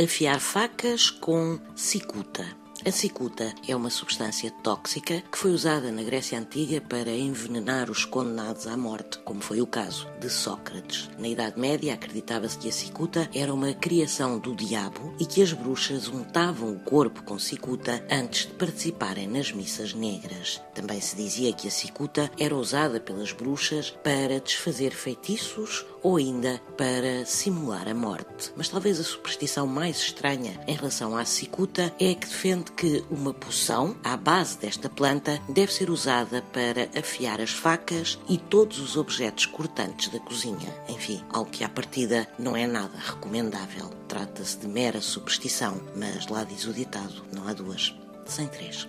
Afiar facas com cicuta. A cicuta é uma substância tóxica que foi usada na Grécia Antiga para envenenar os condenados à morte, como foi o caso de Sócrates. Na Idade Média, acreditava-se que a cicuta era uma criação do diabo e que as bruxas untavam o corpo com cicuta antes de participarem nas missas negras. Também se dizia que a cicuta era usada pelas bruxas para desfazer feitiços ou ainda para simular a morte. Mas talvez a superstição mais estranha em relação à cicuta é que defende que uma poção à base desta planta deve ser usada para afiar as facas e todos os objetos cortantes da cozinha. Enfim, algo que à partida não é nada recomendável. Trata-se de mera superstição, mas lá diz o ditado: não há duas, sem três.